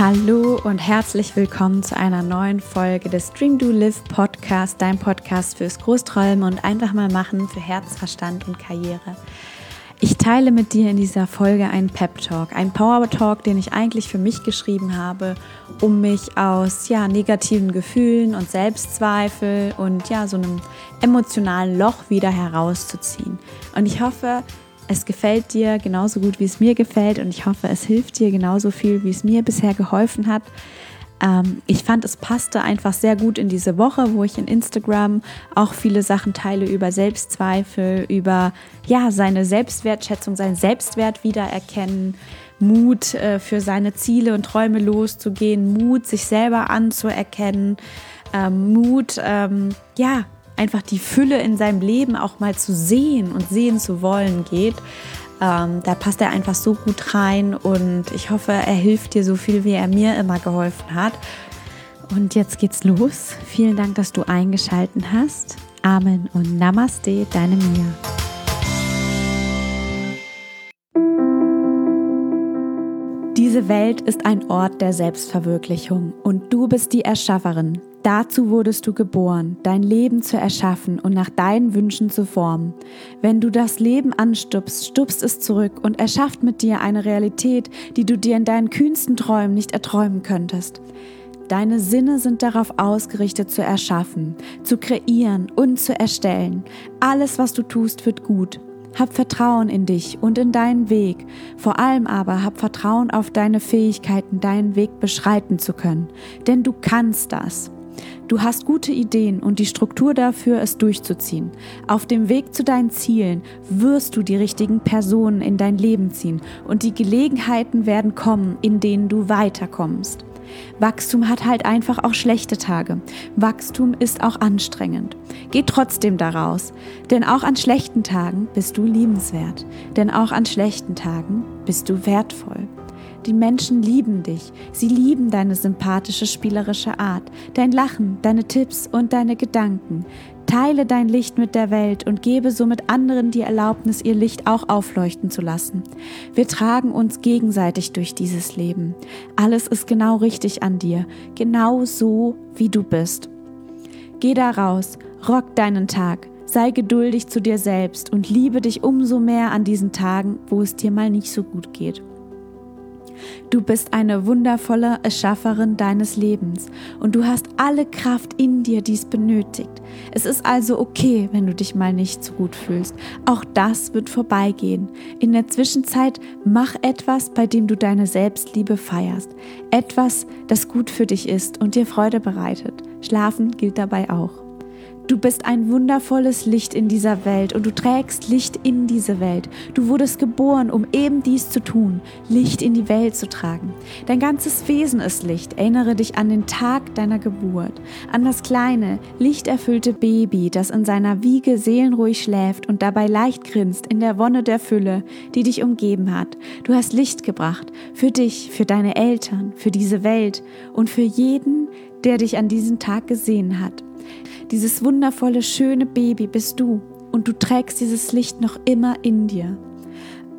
Hallo und herzlich willkommen zu einer neuen Folge des Dream Do Live Podcast, dein Podcast fürs Großträumen und einfach mal machen für Herz, Verstand und Karriere. Ich teile mit dir in dieser Folge einen Pep Talk, einen Power Talk, den ich eigentlich für mich geschrieben habe, um mich aus ja, negativen Gefühlen und Selbstzweifel und ja, so einem emotionalen Loch wieder herauszuziehen. Und ich hoffe, es gefällt dir genauso gut, wie es mir gefällt und ich hoffe, es hilft dir genauso viel, wie es mir bisher geholfen hat. Ähm, ich fand, es passte einfach sehr gut in diese Woche, wo ich in Instagram auch viele Sachen teile über Selbstzweifel, über ja, seine Selbstwertschätzung, seinen Selbstwert wiedererkennen, Mut äh, für seine Ziele und Träume loszugehen, Mut, sich selber anzuerkennen, ähm, Mut, ähm, ja, einfach die Fülle in seinem Leben auch mal zu sehen und sehen zu wollen geht. Ähm, da passt er einfach so gut rein und ich hoffe, er hilft dir so viel, wie er mir immer geholfen hat. Und jetzt geht's los. Vielen Dank, dass du eingeschalten hast. Amen und Namaste, deine Mia. Diese Welt ist ein Ort der Selbstverwirklichung und du bist die Erschafferin, Dazu wurdest du geboren, dein Leben zu erschaffen und nach deinen Wünschen zu formen. Wenn du das Leben anstupst, stupst es zurück und erschafft mit dir eine Realität, die du dir in deinen kühnsten Träumen nicht erträumen könntest. Deine Sinne sind darauf ausgerichtet zu erschaffen, zu kreieren und zu erstellen. Alles, was du tust, wird gut. Hab Vertrauen in dich und in deinen Weg. Vor allem aber hab Vertrauen auf deine Fähigkeiten, deinen Weg beschreiten zu können. Denn du kannst das. Du hast gute Ideen und die Struktur dafür, es durchzuziehen. Auf dem Weg zu deinen Zielen wirst du die richtigen Personen in dein Leben ziehen und die Gelegenheiten werden kommen, in denen du weiterkommst. Wachstum hat halt einfach auch schlechte Tage. Wachstum ist auch anstrengend. Geh trotzdem daraus, denn auch an schlechten Tagen bist du liebenswert, denn auch an schlechten Tagen bist du wertvoll. Die Menschen lieben dich. Sie lieben deine sympathische, spielerische Art, dein Lachen, deine Tipps und deine Gedanken. Teile dein Licht mit der Welt und gebe somit anderen die Erlaubnis, ihr Licht auch aufleuchten zu lassen. Wir tragen uns gegenseitig durch dieses Leben. Alles ist genau richtig an dir, genau so, wie du bist. Geh da raus, rock deinen Tag, sei geduldig zu dir selbst und liebe dich umso mehr an diesen Tagen, wo es dir mal nicht so gut geht. Du bist eine wundervolle Erschafferin deines Lebens und du hast alle Kraft in dir, die es benötigt. Es ist also okay, wenn du dich mal nicht so gut fühlst. Auch das wird vorbeigehen. In der Zwischenzeit mach etwas, bei dem du deine Selbstliebe feierst. Etwas, das gut für dich ist und dir Freude bereitet. Schlafen gilt dabei auch. Du bist ein wundervolles Licht in dieser Welt und du trägst Licht in diese Welt. Du wurdest geboren, um eben dies zu tun, Licht in die Welt zu tragen. Dein ganzes Wesen ist Licht. Erinnere dich an den Tag deiner Geburt, an das kleine, lichterfüllte Baby, das in seiner Wiege seelenruhig schläft und dabei leicht grinst in der Wonne der Fülle, die dich umgeben hat. Du hast Licht gebracht, für dich, für deine Eltern, für diese Welt und für jeden, der dich an diesem Tag gesehen hat. Dieses wundervolle, schöne Baby bist du und du trägst dieses Licht noch immer in dir.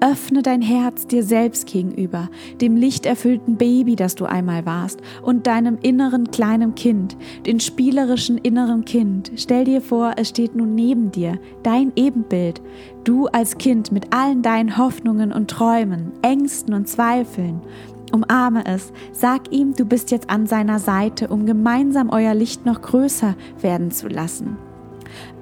Öffne dein Herz dir selbst gegenüber, dem lichterfüllten Baby, das du einmal warst, und deinem inneren kleinen Kind, den spielerischen inneren Kind. Stell dir vor, es steht nun neben dir, dein Ebenbild, du als Kind mit allen deinen Hoffnungen und Träumen, Ängsten und Zweifeln. Umarme es, sag ihm, du bist jetzt an seiner Seite, um gemeinsam euer Licht noch größer werden zu lassen.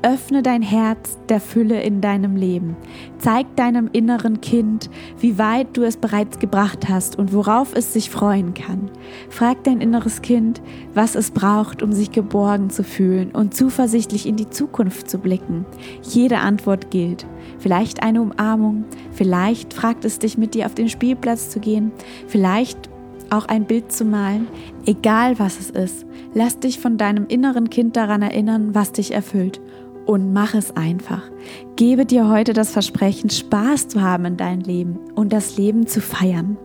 Öffne dein Herz der Fülle in deinem Leben. Zeig deinem inneren Kind, wie weit du es bereits gebracht hast und worauf es sich freuen kann. Frag dein inneres Kind, was es braucht, um sich geborgen zu fühlen und zuversichtlich in die Zukunft zu blicken. Jede Antwort gilt. Vielleicht eine Umarmung, vielleicht fragt es dich, mit dir auf den Spielplatz zu gehen, vielleicht auch ein Bild zu malen, egal was es ist. Lass dich von deinem inneren Kind daran erinnern, was dich erfüllt und mach es einfach. Gebe dir heute das Versprechen, Spaß zu haben in deinem Leben und das Leben zu feiern.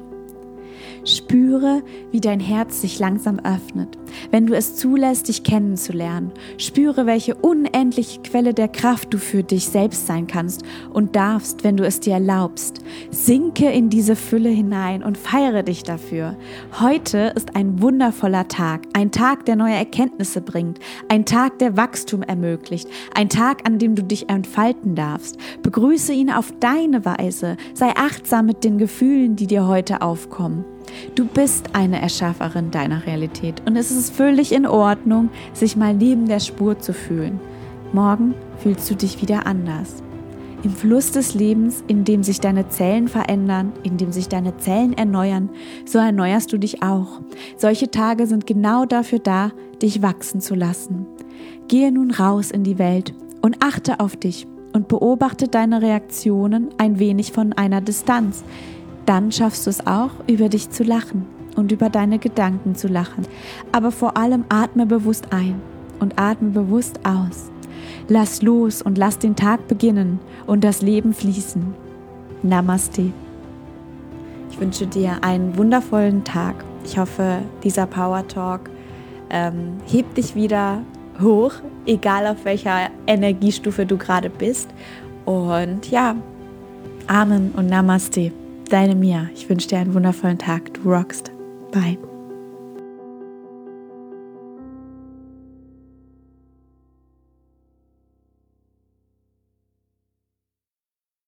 Spüre, wie dein Herz sich langsam öffnet. wenn du es zulässt, dich kennenzulernen. Spüre, welche unendliche Quelle der Kraft du für dich selbst sein kannst und darfst, wenn du es dir erlaubst. Sinke in diese Fülle hinein und feiere dich dafür. Heute ist ein wundervoller Tag, ein Tag, der neue Erkenntnisse bringt, ein Tag, der Wachstum ermöglicht, ein Tag, an dem du dich entfalten darfst. Begrüße ihn auf deine Weise, sei achtsam mit den Gefühlen, die dir heute aufkommen. Du bist eine Erschafferin deiner Realität und es ist völlig in Ordnung, sich mal neben der Spur zu fühlen. Morgen fühlst du dich wieder anders. Im Fluss des Lebens, in dem sich deine Zellen verändern, in dem sich deine Zellen erneuern, so erneuerst du dich auch. Solche Tage sind genau dafür da, dich wachsen zu lassen. Gehe nun raus in die Welt und achte auf dich und beobachte deine Reaktionen ein wenig von einer Distanz, dann schaffst du es auch, über dich zu lachen und über deine Gedanken zu lachen. Aber vor allem atme bewusst ein und atme bewusst aus. Lass los und lass den Tag beginnen und das Leben fließen. Namaste. Ich wünsche dir einen wundervollen Tag. Ich hoffe, dieser Power Talk ähm, hebt dich wieder hoch, egal auf welcher Energiestufe du gerade bist. Und ja, Amen und Namaste. Deine Mia. Ich wünsche dir einen wundervollen Tag. Du rockst. Bye.